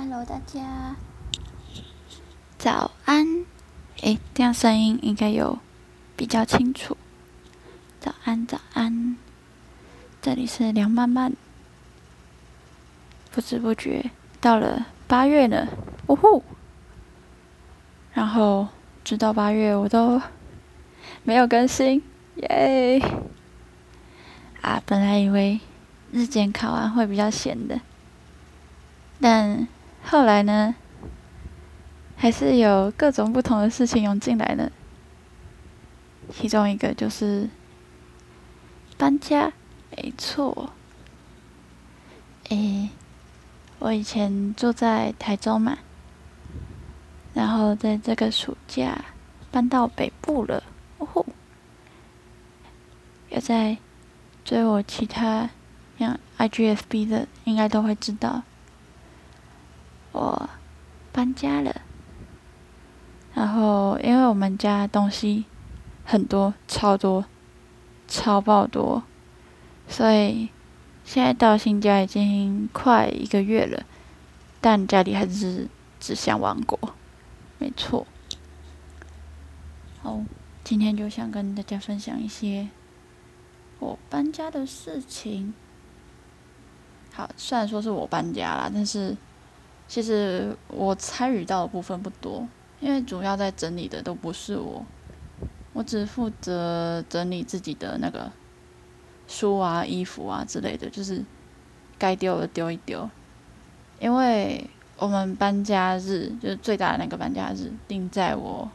Hello，大家早安。诶，这样声音应该有比较清楚。早安，早安。这里是梁曼曼。不知不觉到了八月呢，呜呼！然后直到八月我都没有更新，耶！啊，本来以为日检考完会比较闲的，但后来呢，还是有各种不同的事情涌进来了。其中一个就是搬家，没错。诶，我以前住在台中嘛，然后在这个暑假搬到北部了，哦吼！有在。追我其他像 IGFB 的，应该都会知道，我搬家了。然后，因为我们家东西很多，超多，超爆多，所以现在到新家已经快一个月了，但家里还是只像王国，没错。好，今天就想跟大家分享一些。我搬家的事情，好，虽然说是我搬家啦，但是其实我参与到的部分不多，因为主要在整理的都不是我，我只负责整理自己的那个书啊、衣服啊之类的，就是该丢的丢一丢。因为我们搬家日就是最大的那个搬家日定在我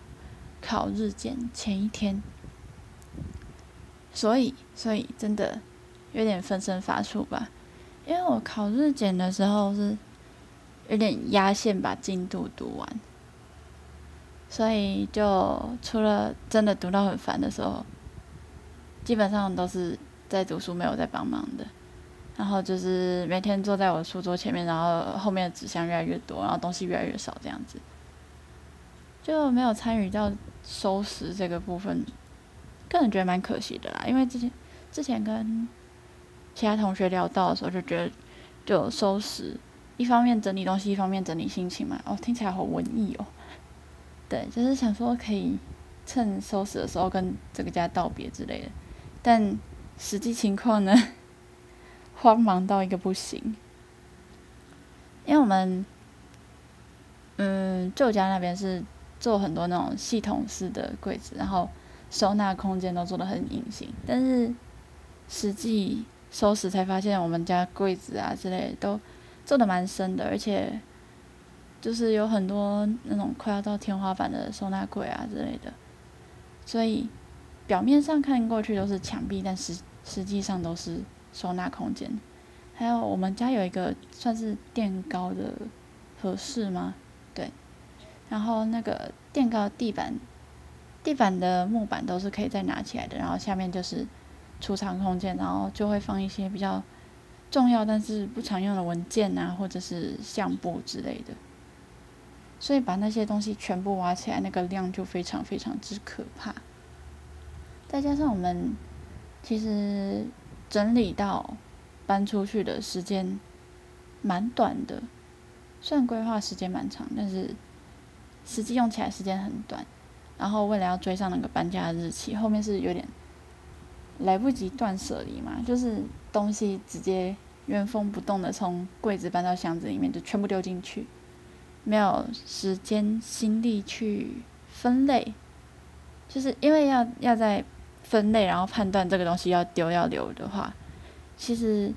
考日检前一天。所以，所以真的有点分身乏术吧。因为我考日检的时候是有点压线把进度读完，所以就除了真的读到很烦的时候，基本上都是在读书，没有在帮忙的。然后就是每天坐在我书桌前面，然后后面的纸箱越来越多，然后东西越来越少，这样子就没有参与到收拾这个部分。个人觉得蛮可惜的啦，因为之前之前跟其他同学聊到的时候，就觉得就收拾，一方面整理东西，一方面整理心情嘛。哦，听起来好文艺哦。对，就是想说可以趁收拾的时候跟这个家道别之类的，但实际情况呢，慌忙到一个不行。因为我们嗯旧家那边是做很多那种系统式的柜子，然后。收纳空间都做的很隐形，但是实际收拾才发现，我们家柜子啊之类的都做的蛮深的，而且就是有很多那种快要到天花板的收纳柜啊之类的，所以表面上看过去都是墙壁，但实实际上都是收纳空间。还有我们家有一个算是垫高的合适吗？对，然后那个垫高地板。地板的木板都是可以再拿起来的，然后下面就是储藏空间，然后就会放一些比较重要但是不常用的文件啊，或者是相簿之类的。所以把那些东西全部挖起来，那个量就非常非常之可怕。再加上我们其实整理到搬出去的时间蛮短的，虽然规划时间蛮长，但是实际用起来时间很短。然后为了要追上那个搬家的日期，后面是有点来不及断舍离嘛，就是东西直接原封不动的从柜子搬到箱子里面，就全部丢进去，没有时间心力去分类，就是因为要要在分类，然后判断这个东西要丢要留的话，其实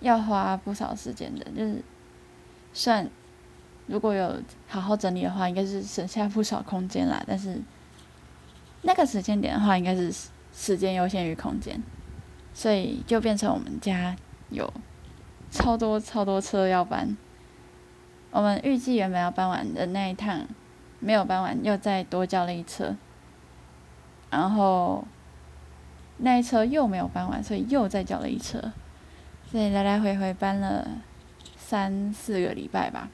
要花不少时间的，就是算如果有好好整理的话，应该是省下不少空间啦，但是。那个时间点的话，应该是时间优先于空间，所以就变成我们家有超多超多车要搬。我们预计原本要搬完的那一趟没有搬完，又再多叫了一车，然后那一车又没有搬完，所以又再叫了一车，所以来来回回搬了三四个礼拜吧。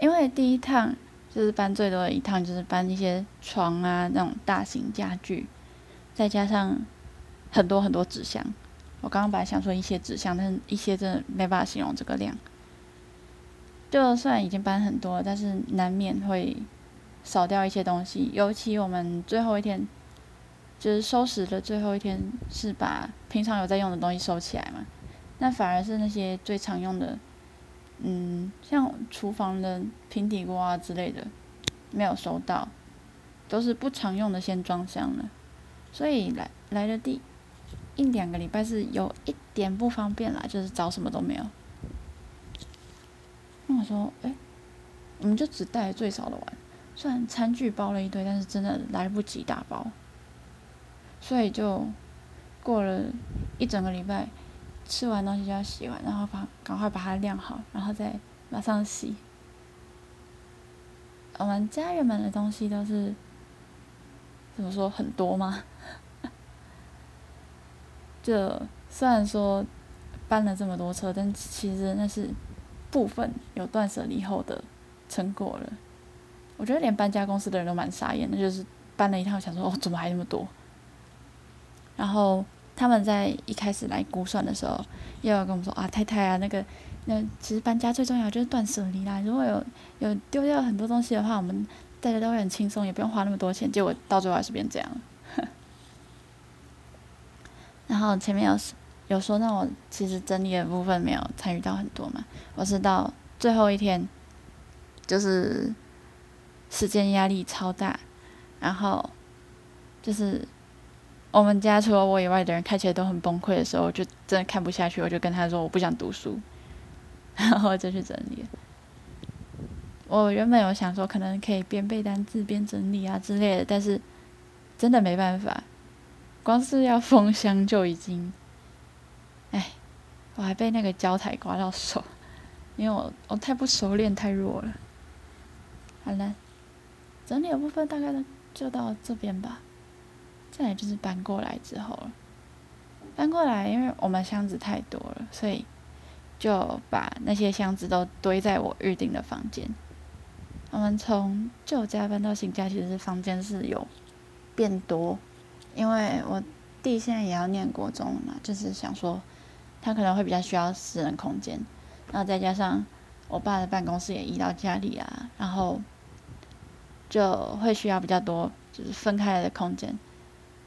因为第一趟。就是搬最多的一趟，就是搬一些床啊那种大型家具，再加上很多很多纸箱。我刚刚本来想说一些纸箱，但是一些真的没办法形容这个量。就算已经搬很多，但是难免会少掉一些东西。尤其我们最后一天，就是收拾的最后一天，是把平常有在用的东西收起来嘛。那反而是那些最常用的，嗯，像厨房的平底锅啊之类的，没有收到，都是不常用的先装箱了。所以来来的第一两个礼拜是有一点不方便啦，就是找什么都没有。那我说，哎，我们就只带最少的碗，虽然餐具包了一堆，但是真的来不及打包，所以就过了一整个礼拜。吃完东西就要洗完，然后把赶快把它晾好，然后再马上洗。我们家人们的东西都是怎么说很多吗？就虽然说搬了这么多车，但其实那是部分有断舍离后的成果了。我觉得连搬家公司的人都蛮傻眼的，就是搬了一趟，想说哦，怎么还那么多？然后。他们在一开始来估算的时候，又要跟我们说啊，太太啊，那个，那其实搬家最重要就是断舍离啦。如果有有丢掉很多东西的话，我们大家都会很轻松，也不用花那么多钱。结果到最后还是变这样。然后前面有有说，那我其实整理的部分没有参与到很多嘛，我是到最后一天，就是时间压力超大，然后就是。我们家除了我以外的人看起来都很崩溃的时候，就真的看不下去，我就跟他说我不想读书，然后就去整理。我原本有想说可能可以边背单词边整理啊之类的，但是真的没办法，光是要封箱就已经，哎，我还被那个胶台刮到手，因为我 我太不熟练太弱了。好了，整理的部分大概就到这边吧。再来就是搬过来之后了，搬过来，因为我们箱子太多了，所以就把那些箱子都堆在我预定的房间。我们从旧家搬到新家，其实房间是有变多，因为我弟现在也要念国中了嘛，就是想说他可能会比较需要私人空间，然后再加上我爸的办公室也移到家里啊，然后就会需要比较多就是分开来的空间。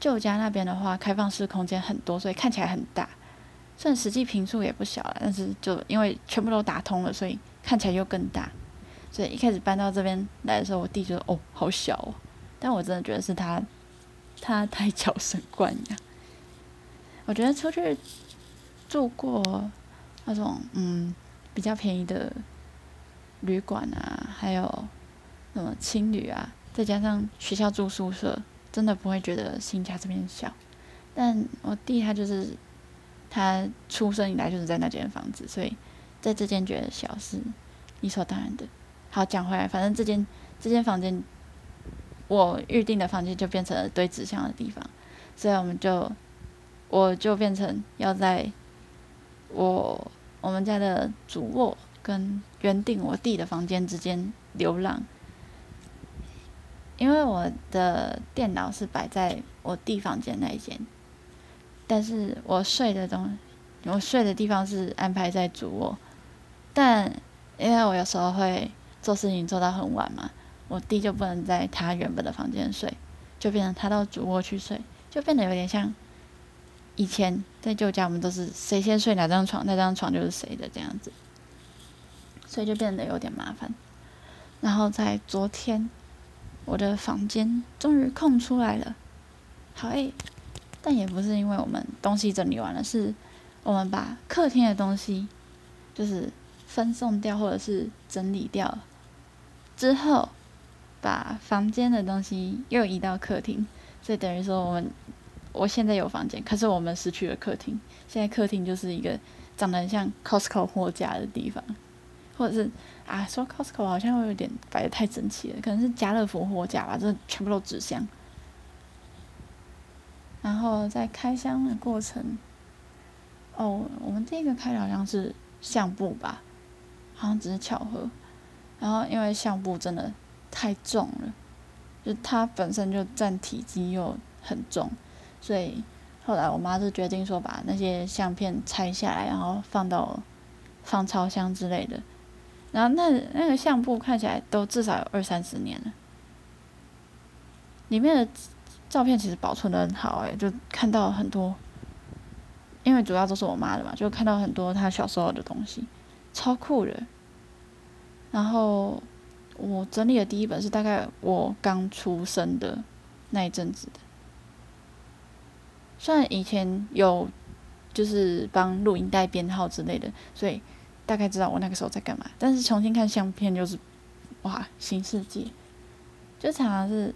旧家那边的话，开放式空间很多，所以看起来很大，虽然实际平数也不小了，但是就因为全部都打通了，所以看起来又更大。所以一开始搬到这边来的时候，我弟觉得哦，好小哦，但我真的觉得是他，他太 娇生惯养。我觉得出去住过那种嗯比较便宜的旅馆啊，还有什么青旅啊，再加上学校住宿舍。真的不会觉得新家这边小，但我弟他就是，他出生以来就是在那间房子，所以在这间觉得小是理所当然的。好，讲回来，反正这间这间房间，我预定的房间就变成了堆纸箱的地方，所以我们就我就变成要在我我们家的主卧跟原定我弟的房间之间流浪。因为我的电脑是摆在我弟房间那一间，但是我睡的东，我睡的地方是安排在主卧，但因为我有时候会做事情做到很晚嘛，我弟就不能在他原本的房间睡，就变成他到主卧去睡，就变得有点像以前在旧家，我们都是谁先睡哪张床，那张床就是谁的这样子，所以就变得有点麻烦。然后在昨天。我的房间终于空出来了，好诶，但也不是因为我们东西整理完了，是我们把客厅的东西就是分送掉或者是整理掉之后，把房间的东西又移到客厅，所以等于说我们我现在有房间，可是我们失去了客厅，现在客厅就是一个长得很像 Costco 货架的地方。或者是啊，说 Costco 好像会有点摆的太整齐了，可能是家乐福货架吧，这全部都纸箱。然后在开箱的过程，哦，我们第一个开的好像是相簿吧，好像只是巧合。然后因为相簿真的太重了，就它本身就占体积又很重，所以后来我妈就决定说把那些相片拆下来，然后放到放超箱之类的。然后那那个相簿看起来都至少有二三十年了，里面的照片其实保存的很好，哎，就看到很多，因为主要都是我妈的嘛，就看到很多她小时候的东西，超酷的。然后我整理的第一本是大概我刚出生的那一阵子的，虽然以前有就是帮录音带编号之类的，所以。大概知道我那个时候在干嘛，但是重新看相片就是，哇，新世界！就常常是，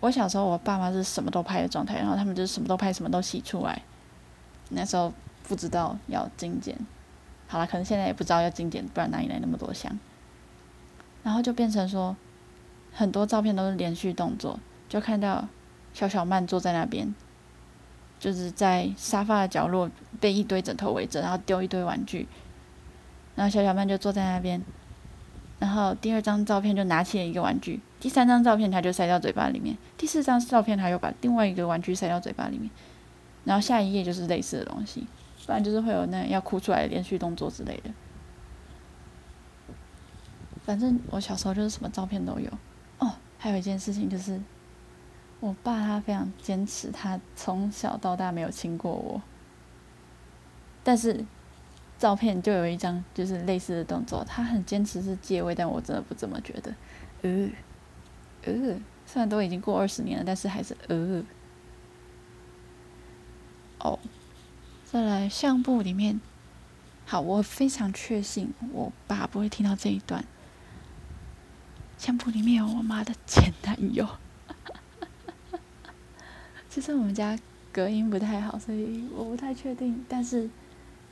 我小时候我爸妈是什么都拍的状态，然后他们就是什么都拍，什么都洗出来。那时候不知道要精简，好了，可能现在也不知道要精简，不然哪里来那么多相？然后就变成说，很多照片都是连续动作，就看到小小曼坐在那边，就是在沙发的角落被一堆枕头围着，然后丢一堆玩具。然后小小曼就坐在那边，然后第二张照片就拿起了一个玩具，第三张照片他就塞到嘴巴里面，第四张照片他又把另外一个玩具塞到嘴巴里面，然后下一页就是类似的东西，不然就是会有那要哭出来的连续动作之类的。反正我小时候就是什么照片都有。哦，还有一件事情就是，我爸他非常坚持，他从小到大没有亲过我，但是。照片就有一张，就是类似的动作。他很坚持是借位，但我真的不这么觉得。呃，呃，虽然都已经过二十年了，但是还是呃。哦，再来相簿里面，好，我非常确信我爸不会听到这一段。相簿里面有我妈的前男友。其实我们家隔音不太好，所以我不太确定，但是。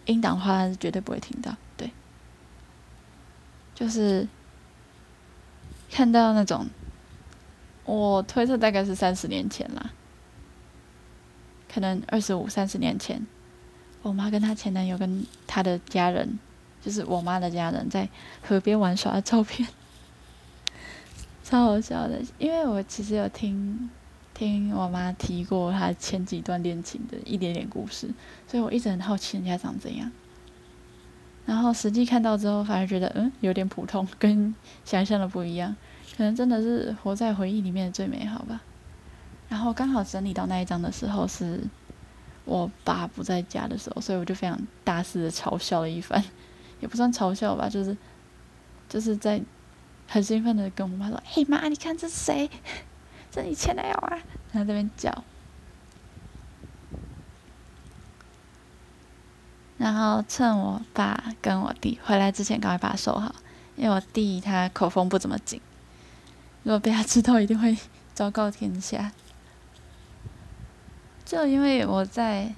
音档的话是绝对不会听到，对，就是看到那种，我推测大概是三十年前啦，可能二十五、三十年前，我妈跟她前男友跟她的家人，就是我妈的家人在河边玩耍的照片，超好笑的。因为我其实有听听我妈提过她前几段恋情的一点点故事。所以我一直很好奇人家长怎样，然后实际看到之后，反而觉得嗯有点普通，跟想象的不一样，可能真的是活在回忆里面的最美好吧。然后刚好整理到那一张的时候，是我爸不在家的时候，所以我就非常大肆的嘲笑了一番，也不算嘲笑吧，就是就是在很兴奋的跟我妈说：“嘿妈，你看这是谁？这你前男友啊！”然后这边叫。然后趁我爸跟我弟回来之前，赶快把它收好，因为我弟他口风不怎么紧，如果被他知道，一定会昭告天下。就因为我在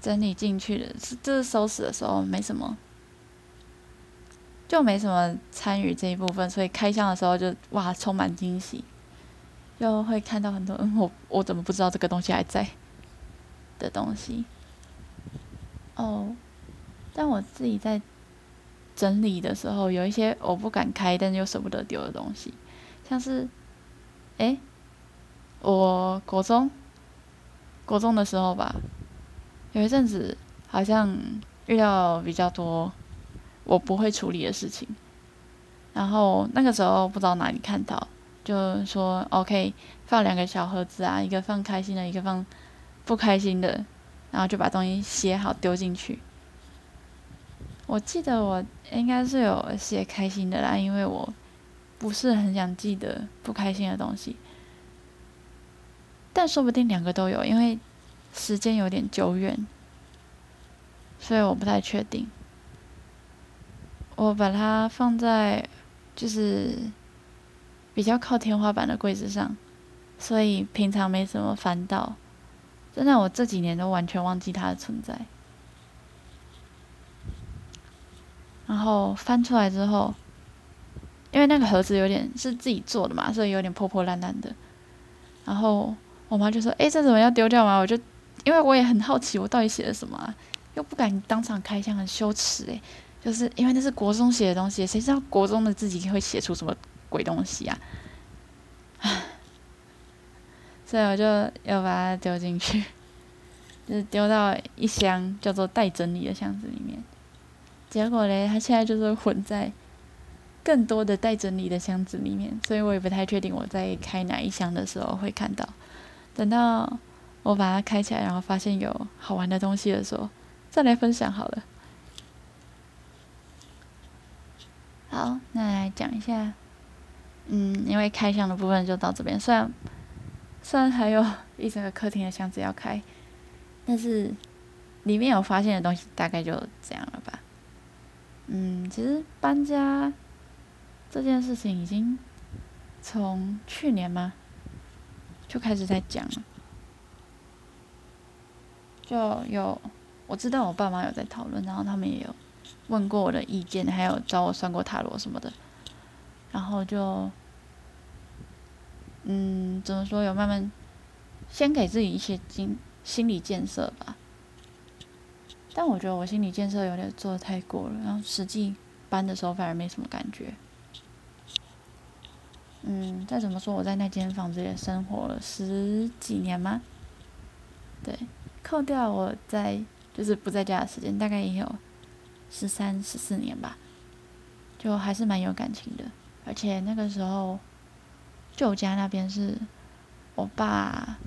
整理进去的，就是收拾的时候没什么，就没什么参与这一部分，所以开箱的时候就哇充满惊喜，就会看到很多嗯我我怎么不知道这个东西还在的东西。哦，但我自己在整理的时候，有一些我不敢开，但又舍不得丢的东西，像是，哎，我国中，国中的时候吧，有一阵子好像遇到比较多我不会处理的事情，然后那个时候不知道哪里看到，就说 OK 放两个小盒子啊，一个放开心的，一个放不开心的。然后就把东西写好丢进去。我记得我应该是有写开心的啦，因为我不是很想记得不开心的东西。但说不定两个都有，因为时间有点久远，所以我不太确定。我把它放在就是比较靠天花板的柜子上，所以平常没什么翻到。真的，我这几年都完全忘记它的存在。然后翻出来之后，因为那个盒子有点是自己做的嘛，所以有点破破烂烂的。然后我妈就说：“哎，这怎么要丢掉吗？”我就因为我也很好奇，我到底写了什么，啊又不敢当场开箱，很羞耻哎。就是因为那是国中写的东西，谁知道国中的自己会写出什么鬼东西啊？唉。所以我就要把它丢进去，就是丢到一箱叫做待整理的箱子里面。结果嘞，它现在就是混在更多的待整理的箱子里面，所以我也不太确定我在开哪一箱的时候会看到。等到我把它开起来，然后发现有好玩的东西的时候，再来分享好了。好，那来讲一下，嗯，因为开箱的部分就到这边。虽然虽然还有 一整个客厅的箱子要开，但是里面有发现的东西大概就这样了吧。嗯，其实搬家这件事情已经从去年吗就开始在讲了，就有我知道我爸妈有在讨论，然后他们也有。问过我的意见，还有找我算过塔罗什么的，然后就，嗯，怎么说？有慢慢先给自己一些心心理建设吧。但我觉得我心理建设有点做的太过了，然后实际搬的时候反而没什么感觉。嗯，再怎么说，我在那间房子也生活了十几年吗？对，扣掉我在就是不在家的时间，大概也有。十三、十四年吧，就还是蛮有感情的。而且那个时候，旧家那边是我爸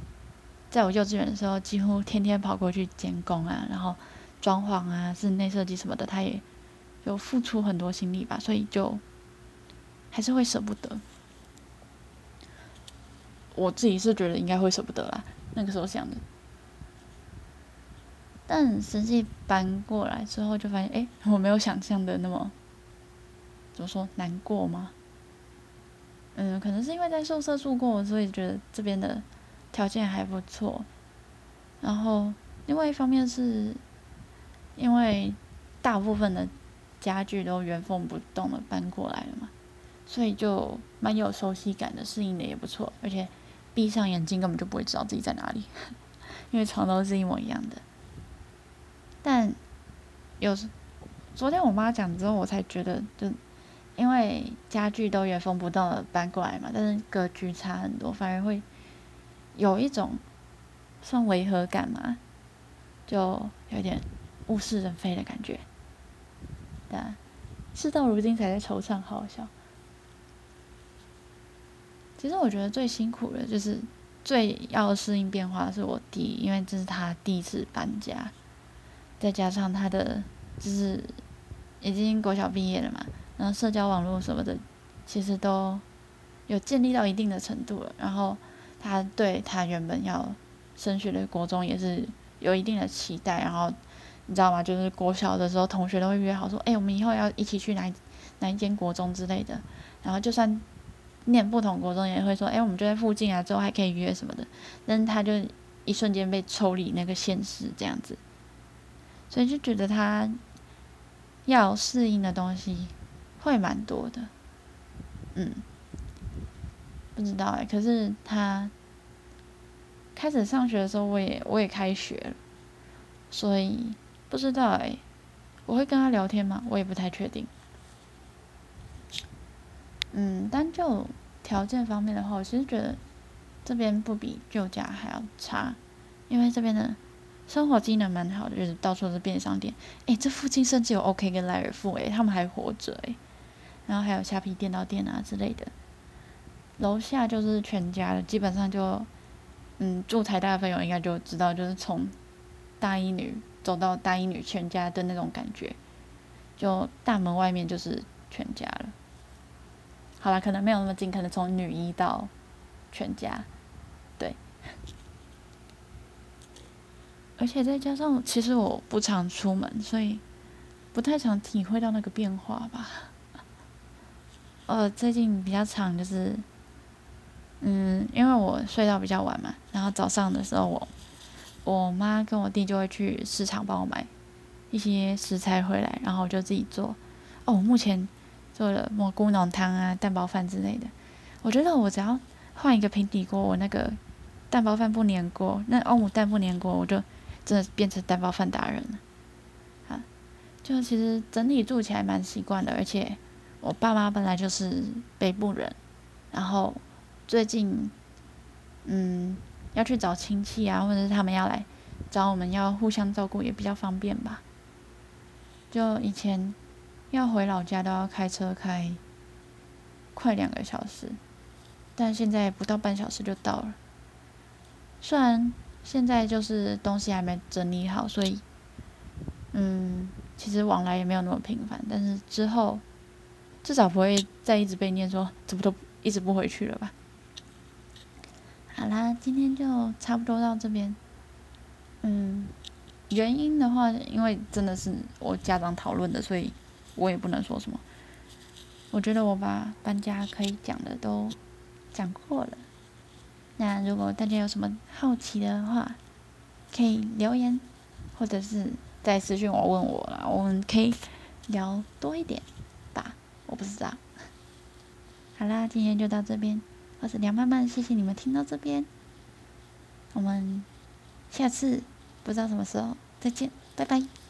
在我幼稚园的时候，几乎天天跑过去监工啊，然后装潢啊、室内设计什么的，他也有付出很多心力吧，所以就还是会舍不得。我自己是觉得应该会舍不得啦，那个时候想的。但实际搬过来之后，就发现，哎，我没有想象的那么，怎么说难过吗？嗯，可能是因为在宿舍住过，所以觉得这边的条件还不错。然后，另外一方面是，因为大部分的家具都原封不动的搬过来了嘛，所以就蛮有熟悉感的，适应的也不错。而且闭上眼睛根本就不会知道自己在哪里，因为床都是一模一样的。但有时，昨天我妈讲之后，我才觉得，就因为家具都原封不动的搬过来嘛，但是格局差很多，反而会有一种算违和感嘛，就有点物是人非的感觉。但事到如今才在惆怅，好笑。其实我觉得最辛苦的，就是最要适应变化的是我弟，因为这是他第一次搬家。再加上他的就是已经国小毕业了嘛，然后社交网络什么的，其实都有建立到一定的程度了。然后他对他原本要升学的国中也是有一定的期待。然后你知道吗？就是国小的时候，同学都会约好说：“哎，我们以后要一起去哪哪一间国中之类的。”然后就算念不同国中，也会说：“哎，我们就在附近啊，之后还可以约什么的。”但是他就一瞬间被抽离那个现实，这样子。所以就觉得他要适应的东西会蛮多的，嗯，不知道哎。可是他开始上学的时候，我也我也开学了，所以不知道哎。我会跟他聊天吗？我也不太确定。嗯，单就条件方面的话，我其实觉得这边不比旧家还要差，因为这边的。生活机能蛮好的，就是到处都是便利商店。诶，这附近甚至有 OK 跟莱尔富，诶，他们还活着，诶。然后还有虾皮电脑店啊之类的。楼下就是全家了，基本上就，嗯，住台大的朋友应该就知道，就是从大一女走到大一女全家的那种感觉，就大门外面就是全家了。好了，可能没有那么近，可能从女一到全家，对。而且再加上，其实我不常出门，所以不太常体会到那个变化吧。呃，最近比较长就是，嗯，因为我睡到比较晚嘛，然后早上的时候，我我妈跟我弟就会去市场帮我买一些食材回来，然后我就自己做。哦，我目前做了蘑菇浓汤啊、蛋包饭之类的。我觉得我只要换一个平底锅，我那个蛋包饭不粘锅，那欧姆蛋不粘锅，我就。真的变成蛋包饭达人了，啊，就其实整体住起来蛮习惯的，而且我爸妈本来就是北部人，然后最近，嗯，要去找亲戚啊，或者是他们要来找我们，要互相照顾也比较方便吧。就以前要回老家都要开车开快两个小时，但现在不到半小时就到了。虽然现在就是东西还没整理好，所以，嗯，其实往来也没有那么频繁，但是之后至少不会再一直被念说怎么都一直不回去了吧。好啦，今天就差不多到这边。嗯，原因的话，因为真的是我家长讨论的，所以我也不能说什么。我觉得我把搬家可以讲的都讲过了。那如果大家有什么好奇的话，可以留言，或者是在私信我问我啦，我们可以聊多一点。我不知道。好啦，今天就到这边。我是梁曼曼，谢谢你们听到这边，我们下次不知道什么时候再见，拜拜。